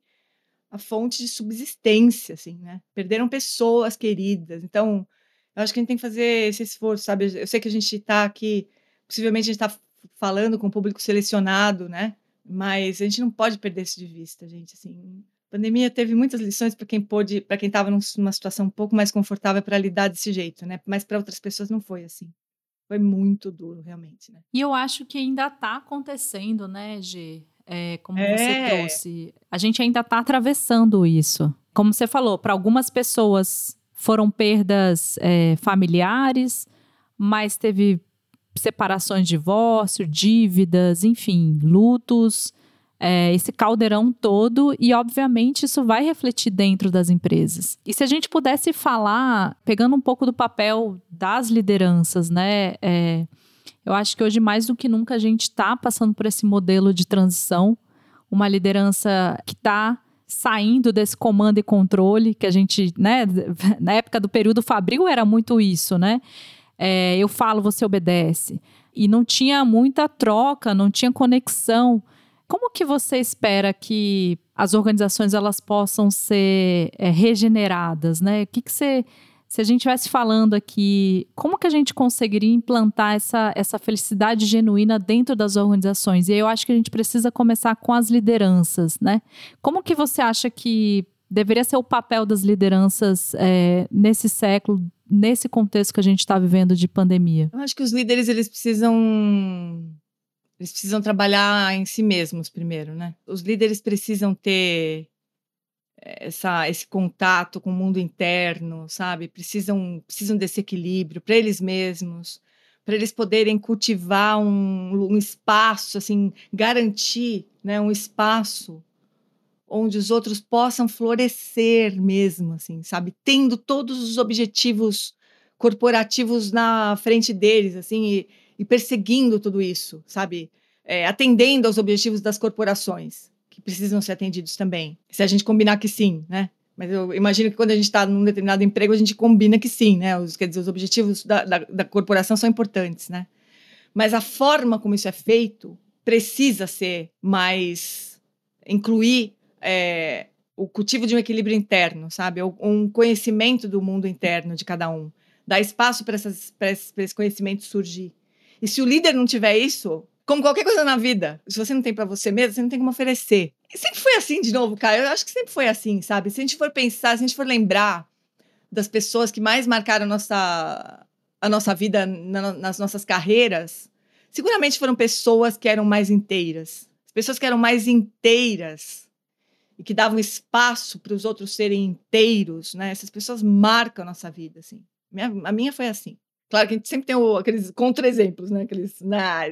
a fonte de subsistência, assim, né? Perderam pessoas queridas. Então, eu acho que a gente tem que fazer esse esforço, sabe? Eu sei que a gente está aqui, possivelmente a gente está falando com o público selecionado, né? Mas a gente não pode perder isso de vista, gente. Assim, a pandemia teve muitas lições para quem pôde, para quem estava numa situação um pouco mais confortável para lidar desse jeito, né? Mas para outras pessoas não foi assim. Foi muito duro, realmente, né? E eu acho que ainda está acontecendo, né, G? É, como é. você trouxe, a gente ainda está atravessando isso. Como você falou, para algumas pessoas foram perdas é, familiares, mas teve separações, divórcio, dívidas, enfim, lutos, é, esse caldeirão todo, e obviamente isso vai refletir dentro das empresas. E se a gente pudesse falar, pegando um pouco do papel das lideranças, né? É, eu acho que hoje, mais do que nunca, a gente está passando por esse modelo de transição, uma liderança que está saindo desse comando e controle que a gente, né, [laughs] na época do período Fabril era muito isso, né? É, eu falo, você obedece. E não tinha muita troca, não tinha conexão. Como que você espera que as organizações elas possam ser é, regeneradas, né? O que, que você se a gente estivesse falando aqui, como que a gente conseguiria implantar essa, essa felicidade genuína dentro das organizações? E eu acho que a gente precisa começar com as lideranças, né? Como que você acha que deveria ser o papel das lideranças é, nesse século, nesse contexto que a gente está vivendo de pandemia? Eu acho que os líderes eles precisam eles precisam trabalhar em si mesmos primeiro, né? Os líderes precisam ter essa, esse contato com o mundo interno, sabe? Precisam, precisam desse equilíbrio para eles mesmos, para eles poderem cultivar um, um espaço, assim, garantir né, um espaço onde os outros possam florescer mesmo, assim, sabe? Tendo todos os objetivos corporativos na frente deles, assim, e, e perseguindo tudo isso, sabe? É, atendendo aos objetivos das corporações que precisam ser atendidos também. Se a gente combinar que sim, né? Mas eu imagino que quando a gente está num determinado emprego, a gente combina que sim, né? Os, quer dizer, os objetivos da, da, da corporação são importantes, né? Mas a forma como isso é feito precisa ser mais. incluir é, o cultivo de um equilíbrio interno, sabe? Um conhecimento do mundo interno de cada um. Dar espaço para esse conhecimento surgir. E se o líder não tiver isso, como qualquer coisa na vida, se você não tem para você mesmo, você não tem como oferecer. E sempre foi assim, de novo, cara. Eu acho que sempre foi assim, sabe? Se a gente for pensar, se a gente for lembrar das pessoas que mais marcaram a nossa, a nossa vida na, nas nossas carreiras, seguramente foram pessoas que eram mais inteiras. Pessoas que eram mais inteiras e que davam espaço para os outros serem inteiros, né? Essas pessoas marcam a nossa vida, assim. Minha, a minha foi assim. Claro que a gente sempre tem o, aqueles contra-exemplos, né? Aqueles, nah,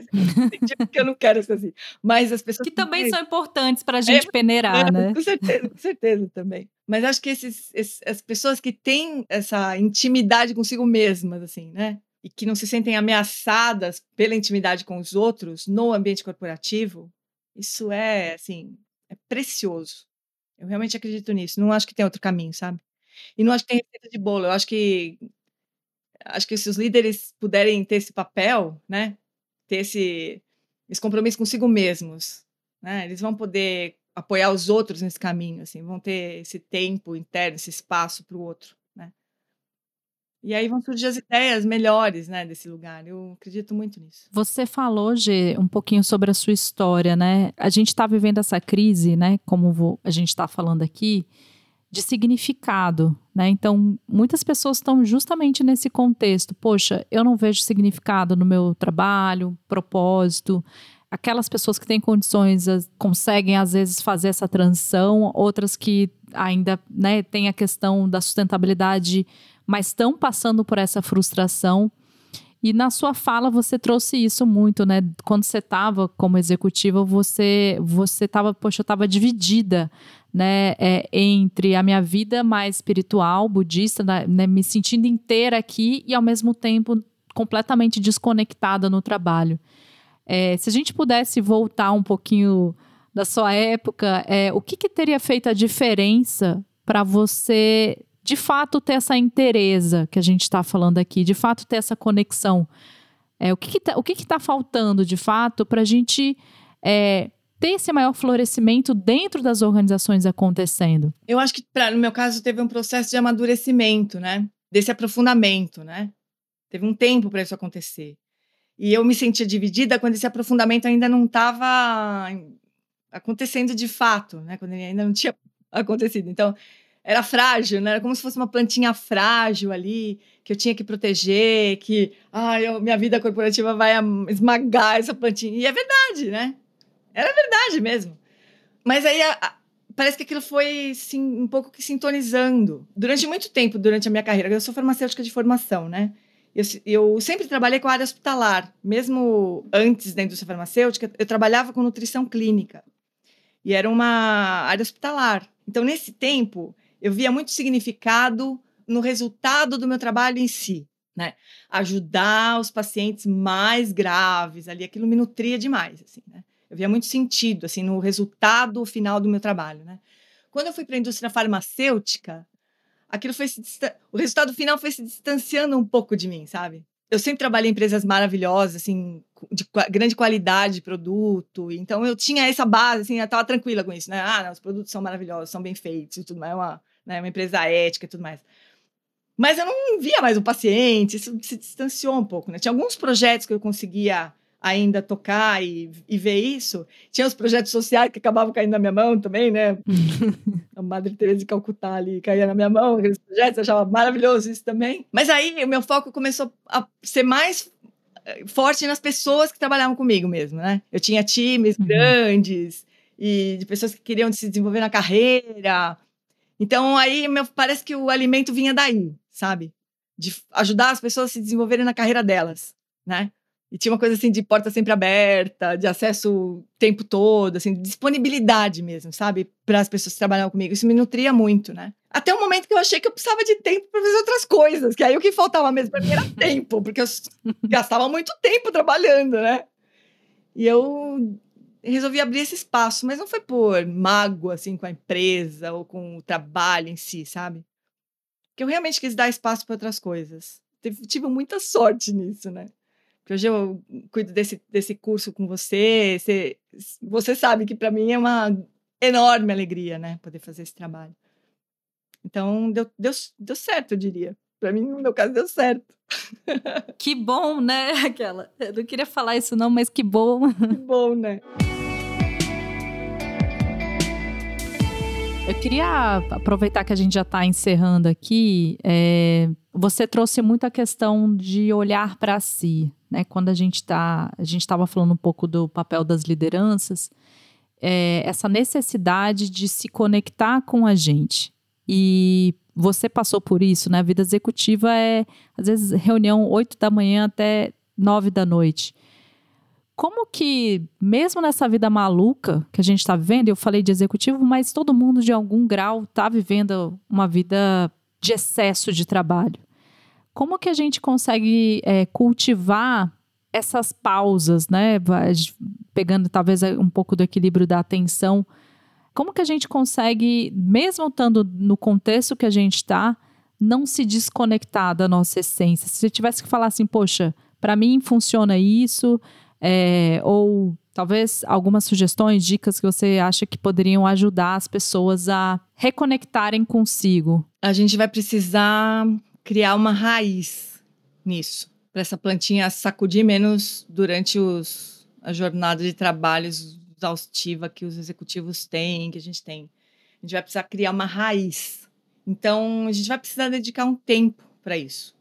tipo que eu não quero ser assim. Mas as pessoas. Que também são importantes para a gente é, peneirar, é, né? Com certeza, com certeza também. Mas acho que esses, esses, as pessoas que têm essa intimidade consigo mesmas, assim, né? E que não se sentem ameaçadas pela intimidade com os outros no ambiente corporativo, isso é, assim, é precioso. Eu realmente acredito nisso. Não acho que tem outro caminho, sabe? E não acho que tem receita de bolo. Eu acho que acho que se os líderes puderem ter esse papel, né, ter esse, esse compromisso consigo mesmos, né, eles vão poder apoiar os outros nesse caminho, assim, vão ter esse tempo interno, esse espaço para o outro. E aí vão surgir as ideias melhores, né, desse lugar. Eu acredito muito nisso. Você falou, Gê, um pouquinho sobre a sua história, né? A gente está vivendo essa crise, né, como a gente está falando aqui, de significado, né? Então, muitas pessoas estão justamente nesse contexto. Poxa, eu não vejo significado no meu trabalho, propósito. Aquelas pessoas que têm condições conseguem, às vezes, fazer essa transição, outras que ainda né, têm a questão da sustentabilidade, mas estão passando por essa frustração. E na sua fala você trouxe isso muito, né? Quando você estava como executiva, você você estava, poxa, eu estava dividida né, é, entre a minha vida mais espiritual, budista, né, me sentindo inteira aqui e ao mesmo tempo completamente desconectada no trabalho. É, se a gente pudesse voltar um pouquinho da sua época, é, o que, que teria feito a diferença para você, de fato, ter essa interesa que a gente está falando aqui, de fato ter essa conexão? É, o que está tá faltando, de fato, para a gente é, ter esse maior florescimento dentro das organizações acontecendo? Eu acho que, pra, no meu caso, teve um processo de amadurecimento, né? Desse aprofundamento, né? Teve um tempo para isso acontecer. E eu me sentia dividida quando esse aprofundamento ainda não estava acontecendo de fato, né? Quando ele ainda não tinha [laughs] acontecido. Então, era frágil, né? Era como se fosse uma plantinha frágil ali, que eu tinha que proteger, que ah, eu, minha vida corporativa vai esmagar essa plantinha. E é verdade, né? Era verdade mesmo. Mas aí a, a, parece que aquilo foi sim, um pouco que sintonizando. Durante muito tempo, durante a minha carreira, eu sou farmacêutica de formação, né? Eu, eu sempre trabalhei com a área hospitalar. Mesmo antes da indústria farmacêutica, eu trabalhava com nutrição clínica. E era uma área hospitalar. Então, nesse tempo, eu via muito significado no resultado do meu trabalho em si. Né? Ajudar os pacientes mais graves ali, aquilo me nutria demais, assim, né? Eu via muito sentido, assim, no resultado final do meu trabalho, né? Quando eu fui para a indústria farmacêutica, aquilo foi se o resultado final foi se distanciando um pouco de mim, sabe? Eu sempre trabalhei em empresas maravilhosas, assim, de grande qualidade de produto. Então eu tinha essa base, assim, eu estava tranquila com isso, né? Ah, não, os produtos são maravilhosos, são bem feitos e tudo mais, é uma, né, uma empresa ética e tudo mais. Mas eu não via mais o paciente, isso se distanciou um pouco, né? Tinha alguns projetos que eu conseguia ainda tocar e, e, ver isso. Tinha os projetos sociais que acabavam caindo na minha mão também, né? [laughs] a Madre Teresa de Calcutá ali caía na minha mão, aqueles projetos, eu achava maravilhoso isso também. Mas aí o meu foco começou a ser mais eh, forte nas pessoas que trabalhavam comigo mesmo, né? Eu tinha times uhum. grandes e de pessoas que queriam se desenvolver na carreira. Então aí meu, parece que o alimento vinha daí, sabe? De ajudar as pessoas a se desenvolverem na carreira delas, né? E tinha uma coisa assim de porta sempre aberta, de acesso o tempo todo, assim, disponibilidade mesmo, sabe? Para as pessoas que trabalhavam comigo. Isso me nutria muito, né? Até o momento que eu achei que eu precisava de tempo para fazer outras coisas, que aí o que faltava mesmo para mim era [laughs] tempo, porque eu gastava muito tempo trabalhando, né? E eu resolvi abrir esse espaço, mas não foi por mágoa, assim, com a empresa ou com o trabalho em si, sabe? Que eu realmente quis dar espaço para outras coisas. Tive muita sorte nisso, né? Que hoje eu cuido desse, desse curso com você. Você, você sabe que para mim é uma enorme alegria, né? Poder fazer esse trabalho. Então, deu, deu, deu certo, eu diria. Para mim, no meu caso, deu certo. [laughs] Que bom, né, [laughs] aquela? Eu não queria falar isso, não, mas que bom. Que bom, né? Eu queria aproveitar que a gente já está encerrando aqui. É, você trouxe muito a questão de olhar para si, né? Quando a gente está, a gente estava falando um pouco do papel das lideranças, é, essa necessidade de se conectar com a gente. E você passou por isso, né? A vida executiva é, às vezes, reunião 8 da manhã até 9 da noite. Como que, mesmo nessa vida maluca que a gente está vivendo, eu falei de executivo, mas todo mundo de algum grau está vivendo uma vida de excesso de trabalho. Como que a gente consegue é, cultivar essas pausas, né? Pegando talvez um pouco do equilíbrio da atenção. Como que a gente consegue, mesmo estando no contexto que a gente está, não se desconectar da nossa essência? Se você tivesse que falar assim, poxa, para mim funciona isso, é, ou talvez algumas sugestões, dicas que você acha que poderiam ajudar as pessoas a reconectarem consigo? A gente vai precisar criar uma raiz nisso, para essa plantinha sacudir menos durante os, a jornada de trabalho exaustiva que os executivos têm, que a gente tem. A gente vai precisar criar uma raiz. Então, a gente vai precisar dedicar um tempo para isso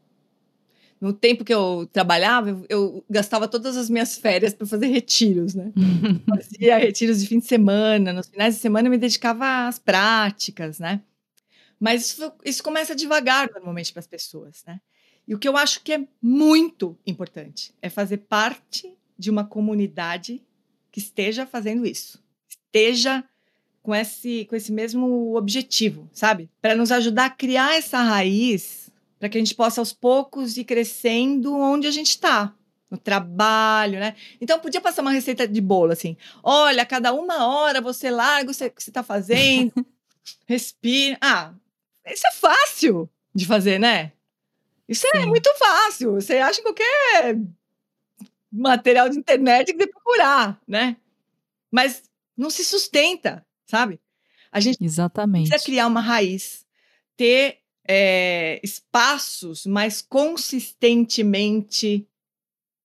no tempo que eu trabalhava, eu, eu gastava todas as minhas férias para fazer retiros, né? [laughs] Fazia retiros de fim de semana, nos finais de semana eu me dedicava às práticas, né? Mas isso, isso começa devagar normalmente para as pessoas, né? E o que eu acho que é muito importante é fazer parte de uma comunidade que esteja fazendo isso, esteja com esse, com esse mesmo objetivo, sabe? Para nos ajudar a criar essa raiz para que a gente possa aos poucos ir crescendo onde a gente está. No trabalho, né? Então, podia passar uma receita de bolo assim: olha, a cada uma hora você larga o que você está fazendo, [laughs] respira. Ah, isso é fácil de fazer, né? Isso é Sim. é muito fácil. Você acha qualquer material de internet que você procurar, né? Mas não se sustenta, sabe? A gente Exatamente. precisa criar uma raiz, ter é, espaços mais consistentemente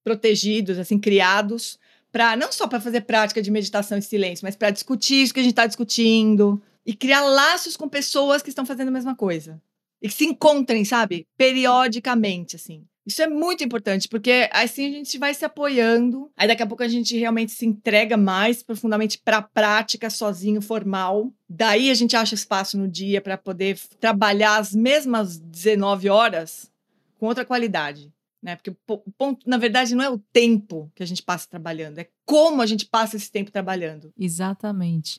protegidos, assim, criados, para não só para fazer prática de meditação e silêncio, mas para discutir isso que a gente está discutindo e criar laços com pessoas que estão fazendo a mesma coisa e que se encontrem, sabe, periodicamente, assim. Isso é muito importante, porque assim a gente vai se apoiando. Aí daqui a pouco a gente realmente se entrega mais profundamente para a prática sozinho, formal. Daí a gente acha espaço no dia para poder trabalhar as mesmas 19 horas com outra qualidade. Né? Porque o ponto, na verdade, não é o tempo que a gente passa trabalhando, é como a gente passa esse tempo trabalhando. Exatamente.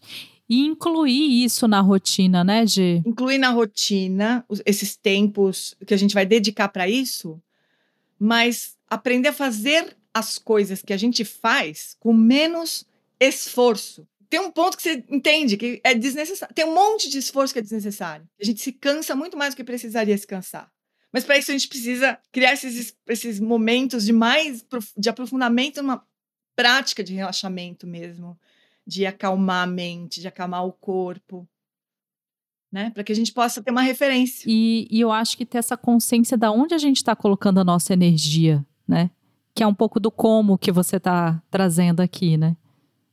E incluir isso na rotina, né, Gê? Incluir na rotina esses tempos que a gente vai dedicar para isso mas aprender a fazer as coisas que a gente faz com menos esforço. Tem um ponto que você entende que é desnecessário. Tem um monte de esforço que é desnecessário. A gente se cansa muito mais do que precisaria se cansar. Mas para isso a gente precisa criar esses, esses momentos de mais de aprofundamento numa prática de relaxamento mesmo, de acalmar a mente, de acalmar o corpo. né? Para que a gente possa ter uma referência. E, e eu acho que ter essa consciência da onde a gente está colocando a nossa energia, né? Que é um pouco do como que você está trazendo aqui, né?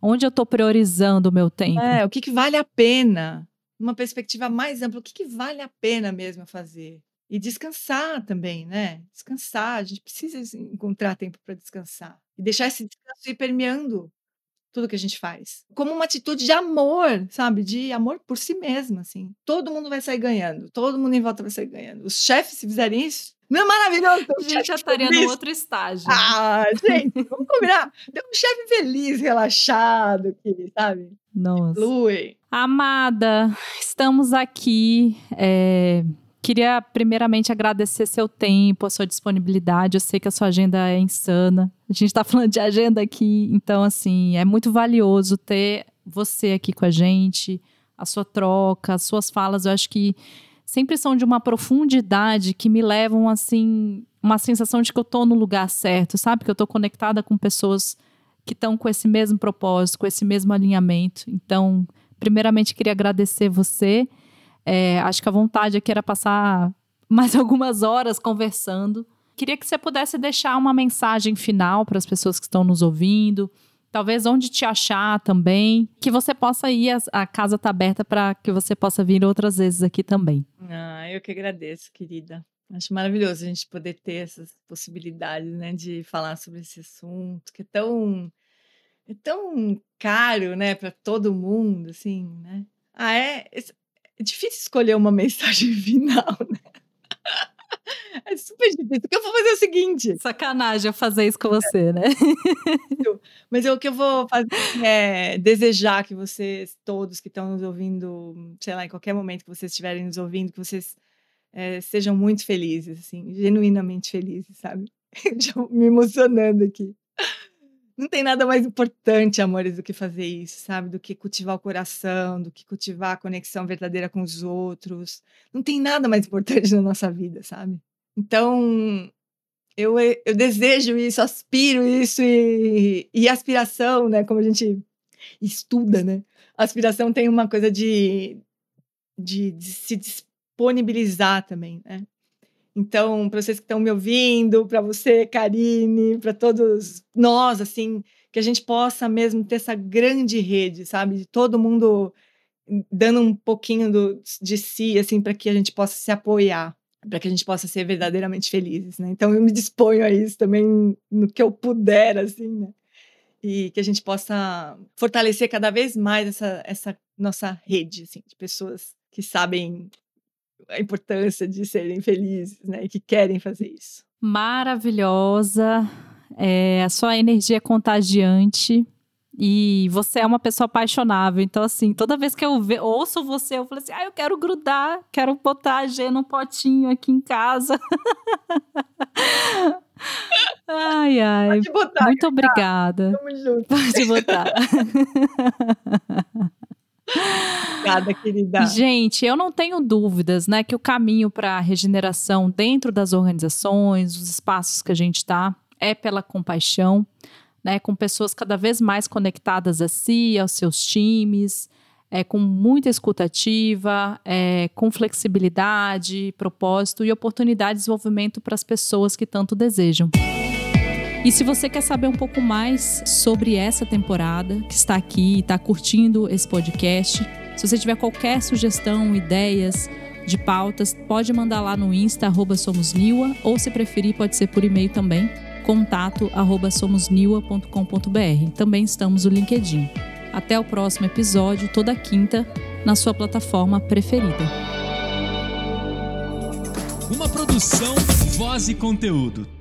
Onde eu estou priorizando o meu tempo? É, o que, que vale a pena? Uma perspectiva mais ampla, o que, que vale a pena mesmo fazer? E descansar também, né? Descansar, a gente precisa encontrar tempo para descansar. E deixar esse descanso ir permeando tudo que a gente faz. Como uma atitude de amor, sabe? De amor por si mesmo, assim. Todo mundo vai sair ganhando. Todo mundo em volta vai sair ganhando. Os chefes, se fizerem isso, não é maravilhoso? A gente já estaria no outro estágio. Né? Ah, gente, vamos combinar. Tem um chefe feliz, relaxado, que, sabe? Nossa. Flui. Amada, estamos aqui. É Queria primeiramente agradecer seu tempo, a sua disponibilidade. Eu sei que a sua agenda é insana. A gente está [laughs] falando de agenda aqui, então assim, é muito valioso ter você aqui com a gente, a sua troca, as suas falas, eu acho que sempre são de uma profundidade que me levam assim, uma sensação de que eu estou no lugar certo, sabe? Que eu estou conectada com pessoas que estão com esse mesmo propósito, com esse mesmo alinhamento. Então, primeiramente queria agradecer você é, acho que a vontade aqui era passar mais [laughs] algumas horas conversando. Queria que você pudesse deixar uma mensagem final para as pessoas que estão nos ouvindo, talvez onde te achar também, que você possa ir, a, casa está aberta para que você possa vir outras vezes aqui também. Ah, eu que agradeço, querida. Acho maravilhoso a gente poder ter essas possibilidades, né, de falar sobre esse assunto que é tão é tão caro, né, para todo mundo, assim, né? Ah, é. É difícil escolher uma [laughs] mensagem final, né? É super difícil. O que eu vou fazer é o seguinte. Sacanagem eu fazer isso com você, né? Mas eu, o que eu vou fazer é desejar que vocês, todos que estão nos ouvindo, sei lá, em qualquer momento que vocês estiverem nos ouvindo, que vocês é, sejam muito felizes, assim, genuinamente felizes, sabe? [laughs] Já me emocionando aqui. Não tem nada mais importante, amores, do que fazer isso, sabe? Do que cultivar o coração, do que cultivar a conexão verdadeira com os outros. Não tem nada mais importante [laughs] na nossa vida, sabe? Então, eu, eu desejo isso, aspiro isso e, e aspiração, né? Como a gente estuda, né? Aspiração tem uma coisa de, de, de se disponibilizar também, né? Então, para vocês que estão me ouvindo, para você, Karine, para todos nós, assim, que a gente possa mesmo ter essa grande rede, sabe? De todo mundo dando um pouquinho do, de si, assim, para que a gente possa se apoiar, para que a gente possa ser verdadeiramente felizes, né? Então, eu me disponho a isso também no que eu puder, assim, né? E que a gente possa fortalecer cada vez mais essa, essa nossa rede, assim, de pessoas que sabem a importância de serem felizes, né? E que querem fazer isso. Maravilhosa, é, a sua energia é contagiante e você é uma pessoa apaixonável. Então, assim, toda vez que eu ve, ouço você, eu falo assim: ah, eu quero grudar, quero botar a G num potinho aqui em casa. [laughs] ai, ai. Pode botar. Muito obrigada. Tamo junto. Pode botar. [laughs] Obrigada, querida. Gente, eu não tenho dúvidas, né, que o caminho para a regeneração dentro das organizações, os espaços que a gente está, é pela compaixão, né, com pessoas cada vez mais conectadas a si, aos seus times, é, com muita escutativa, é, com flexibilidade, propósito e oportunidade de desenvolvimento para as pessoas que tanto desejam. E se você quer saber um pouco mais sobre essa temporada, que está aqui e está curtindo esse podcast, se você tiver qualquer sugestão, ideias de pautas, pode mandar lá no Insta, arroba ou se preferir, pode ser por e-mail também, contato arroba. Também estamos no LinkedIn. Até o próximo episódio, toda quinta, na sua plataforma preferida. Uma produção, voz e conteúdo